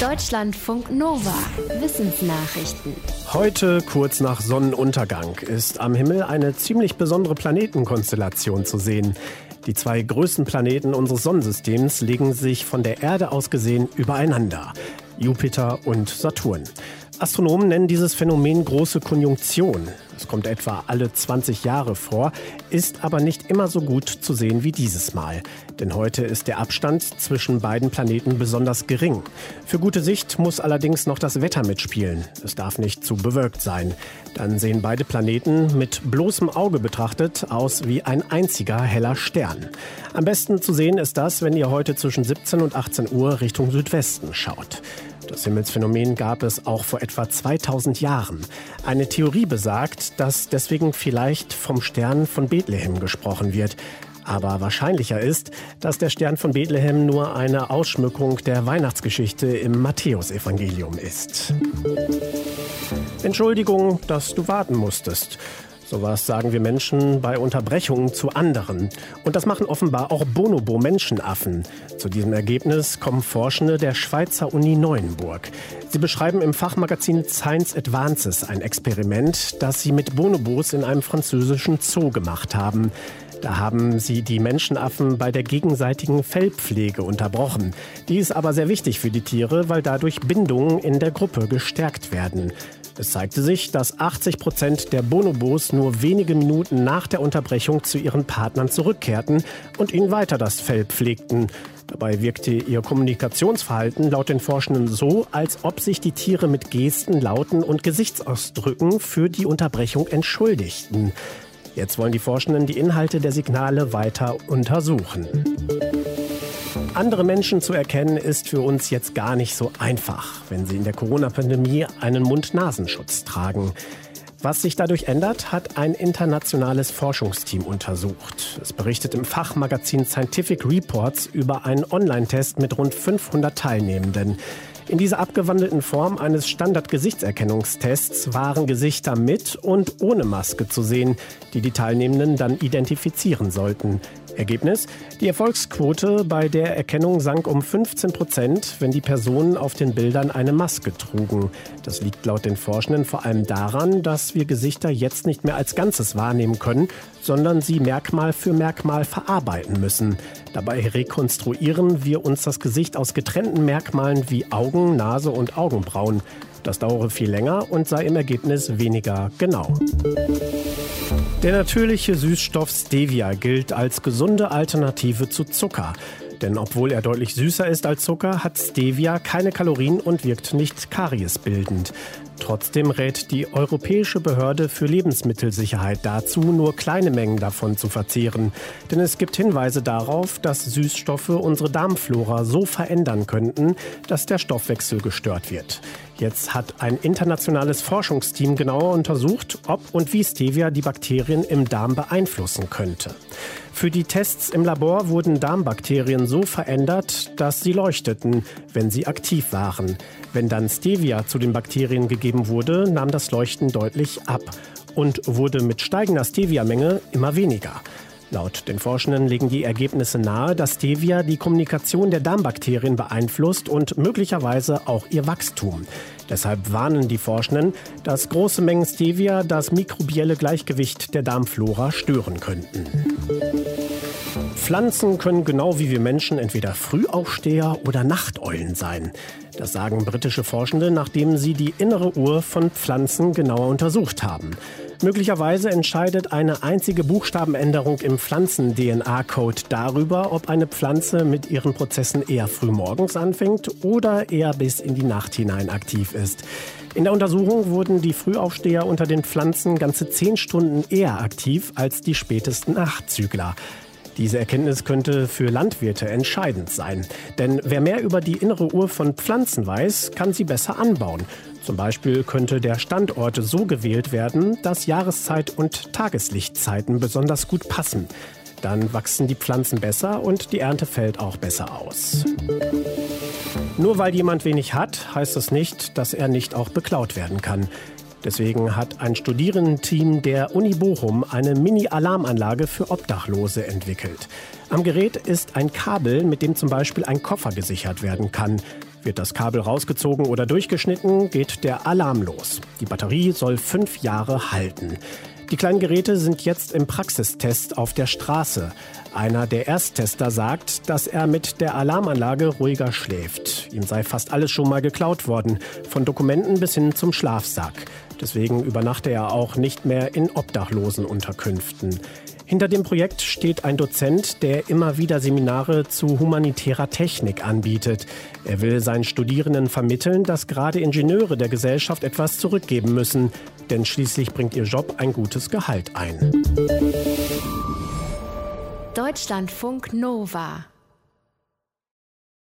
Deutschlandfunk Nova. Wissensnachrichten. Heute, kurz nach Sonnenuntergang, ist am Himmel eine ziemlich besondere Planetenkonstellation zu sehen. Die zwei größten Planeten unseres Sonnensystems legen sich von der Erde aus gesehen übereinander. Jupiter und Saturn. Astronomen nennen dieses Phänomen große Konjunktion. Es kommt etwa alle 20 Jahre vor, ist aber nicht immer so gut zu sehen wie dieses Mal. Denn heute ist der Abstand zwischen beiden Planeten besonders gering. Für gute Sicht muss allerdings noch das Wetter mitspielen. Es darf nicht zu bewölkt sein. Dann sehen beide Planeten mit bloßem Auge betrachtet aus wie ein einziger heller Stern. Am besten zu sehen ist das, wenn ihr heute zwischen 17 und 18 Uhr Richtung Südwesten schaut. Das Himmelsphänomen gab es auch vor etwa 2000 Jahren. Eine Theorie besagt, dass deswegen vielleicht vom Stern von Bethlehem gesprochen wird. Aber wahrscheinlicher ist, dass der Stern von Bethlehem nur eine Ausschmückung der Weihnachtsgeschichte im Matthäusevangelium ist. Entschuldigung, dass du warten musstest. Sowas sagen wir Menschen bei Unterbrechungen zu anderen. Und das machen offenbar auch Bonobo-Menschenaffen. Zu diesem Ergebnis kommen Forschende der Schweizer Uni Neuenburg. Sie beschreiben im Fachmagazin Science Advances ein Experiment, das sie mit Bonobos in einem französischen Zoo gemacht haben. Da haben sie die Menschenaffen bei der gegenseitigen Fellpflege unterbrochen. Die ist aber sehr wichtig für die Tiere, weil dadurch Bindungen in der Gruppe gestärkt werden. Es zeigte sich, dass 80 Prozent der Bonobos nur wenige Minuten nach der Unterbrechung zu ihren Partnern zurückkehrten und ihnen weiter das Fell pflegten. Dabei wirkte ihr Kommunikationsverhalten laut den Forschenden so, als ob sich die Tiere mit Gesten, Lauten und Gesichtsausdrücken für die Unterbrechung entschuldigten. Jetzt wollen die Forschenden die Inhalte der Signale weiter untersuchen. Andere Menschen zu erkennen, ist für uns jetzt gar nicht so einfach, wenn sie in der Corona-Pandemie einen Mund-Nasenschutz tragen. Was sich dadurch ändert, hat ein internationales Forschungsteam untersucht. Es berichtet im Fachmagazin Scientific Reports über einen Online-Test mit rund 500 Teilnehmenden. In dieser abgewandelten Form eines Standard-Gesichtserkennungstests waren Gesichter mit und ohne Maske zu sehen, die die Teilnehmenden dann identifizieren sollten. Ergebnis? Die Erfolgsquote bei der Erkennung sank um 15 Prozent, wenn die Personen auf den Bildern eine Maske trugen. Das liegt laut den Forschenden vor allem daran, dass wir Gesichter jetzt nicht mehr als Ganzes wahrnehmen können, sondern sie Merkmal für Merkmal verarbeiten müssen. Dabei rekonstruieren wir uns das Gesicht aus getrennten Merkmalen wie Augen, Nase und Augenbrauen. Das dauere viel länger und sei im Ergebnis weniger genau. Der natürliche Süßstoff Stevia gilt als gesunde Alternative zu Zucker. Denn obwohl er deutlich süßer ist als Zucker, hat Stevia keine Kalorien und wirkt nicht kariesbildend. Trotzdem rät die Europäische Behörde für Lebensmittelsicherheit dazu, nur kleine Mengen davon zu verzehren. Denn es gibt Hinweise darauf, dass Süßstoffe unsere Darmflora so verändern könnten, dass der Stoffwechsel gestört wird. Jetzt hat ein internationales Forschungsteam genauer untersucht, ob und wie Stevia die Bakterien im Darm beeinflussen könnte. Für die Tests im Labor wurden Darmbakterien so verändert, dass sie leuchteten, wenn sie aktiv waren. Wenn dann Stevia zu den Bakterien gegeben wurde, nahm das Leuchten deutlich ab und wurde mit steigender Stevia-Menge immer weniger. Laut den Forschenden legen die Ergebnisse nahe, dass Stevia die Kommunikation der Darmbakterien beeinflusst und möglicherweise auch ihr Wachstum. Deshalb warnen die Forschenden, dass große Mengen Stevia das mikrobielle Gleichgewicht der Darmflora stören könnten. Pflanzen können genau wie wir Menschen entweder Frühaufsteher oder Nachteulen sein. Das sagen britische Forschende, nachdem sie die innere Uhr von Pflanzen genauer untersucht haben. Möglicherweise entscheidet eine einzige Buchstabenänderung im Pflanzen-DNA-Code darüber, ob eine Pflanze mit ihren Prozessen eher frühmorgens anfängt oder eher bis in die Nacht hinein aktiv ist. In der Untersuchung wurden die Frühaufsteher unter den Pflanzen ganze zehn Stunden eher aktiv als die spätesten Nachtzügler. Diese Erkenntnis könnte für Landwirte entscheidend sein. Denn wer mehr über die innere Uhr von Pflanzen weiß, kann sie besser anbauen. Zum Beispiel könnte der Standort so gewählt werden, dass Jahreszeit und Tageslichtzeiten besonders gut passen. Dann wachsen die Pflanzen besser und die Ernte fällt auch besser aus. Nur weil jemand wenig hat, heißt das nicht, dass er nicht auch beklaut werden kann. Deswegen hat ein Studierendenteam der Uni Bochum eine Mini-Alarmanlage für Obdachlose entwickelt. Am Gerät ist ein Kabel, mit dem zum Beispiel ein Koffer gesichert werden kann. Wird das Kabel rausgezogen oder durchgeschnitten, geht der Alarm los. Die Batterie soll fünf Jahre halten. Die kleinen Geräte sind jetzt im Praxistest auf der Straße. Einer der Ersttester sagt, dass er mit der Alarmanlage ruhiger schläft. Ihm sei fast alles schon mal geklaut worden, von Dokumenten bis hin zum Schlafsack. Deswegen übernachte er auch nicht mehr in Obdachlosenunterkünften. Hinter dem Projekt steht ein Dozent, der immer wieder Seminare zu humanitärer Technik anbietet. Er will seinen Studierenden vermitteln, dass gerade Ingenieure der Gesellschaft etwas zurückgeben müssen, denn schließlich bringt ihr Job ein gutes Gehalt ein. Deutschlandfunk Nova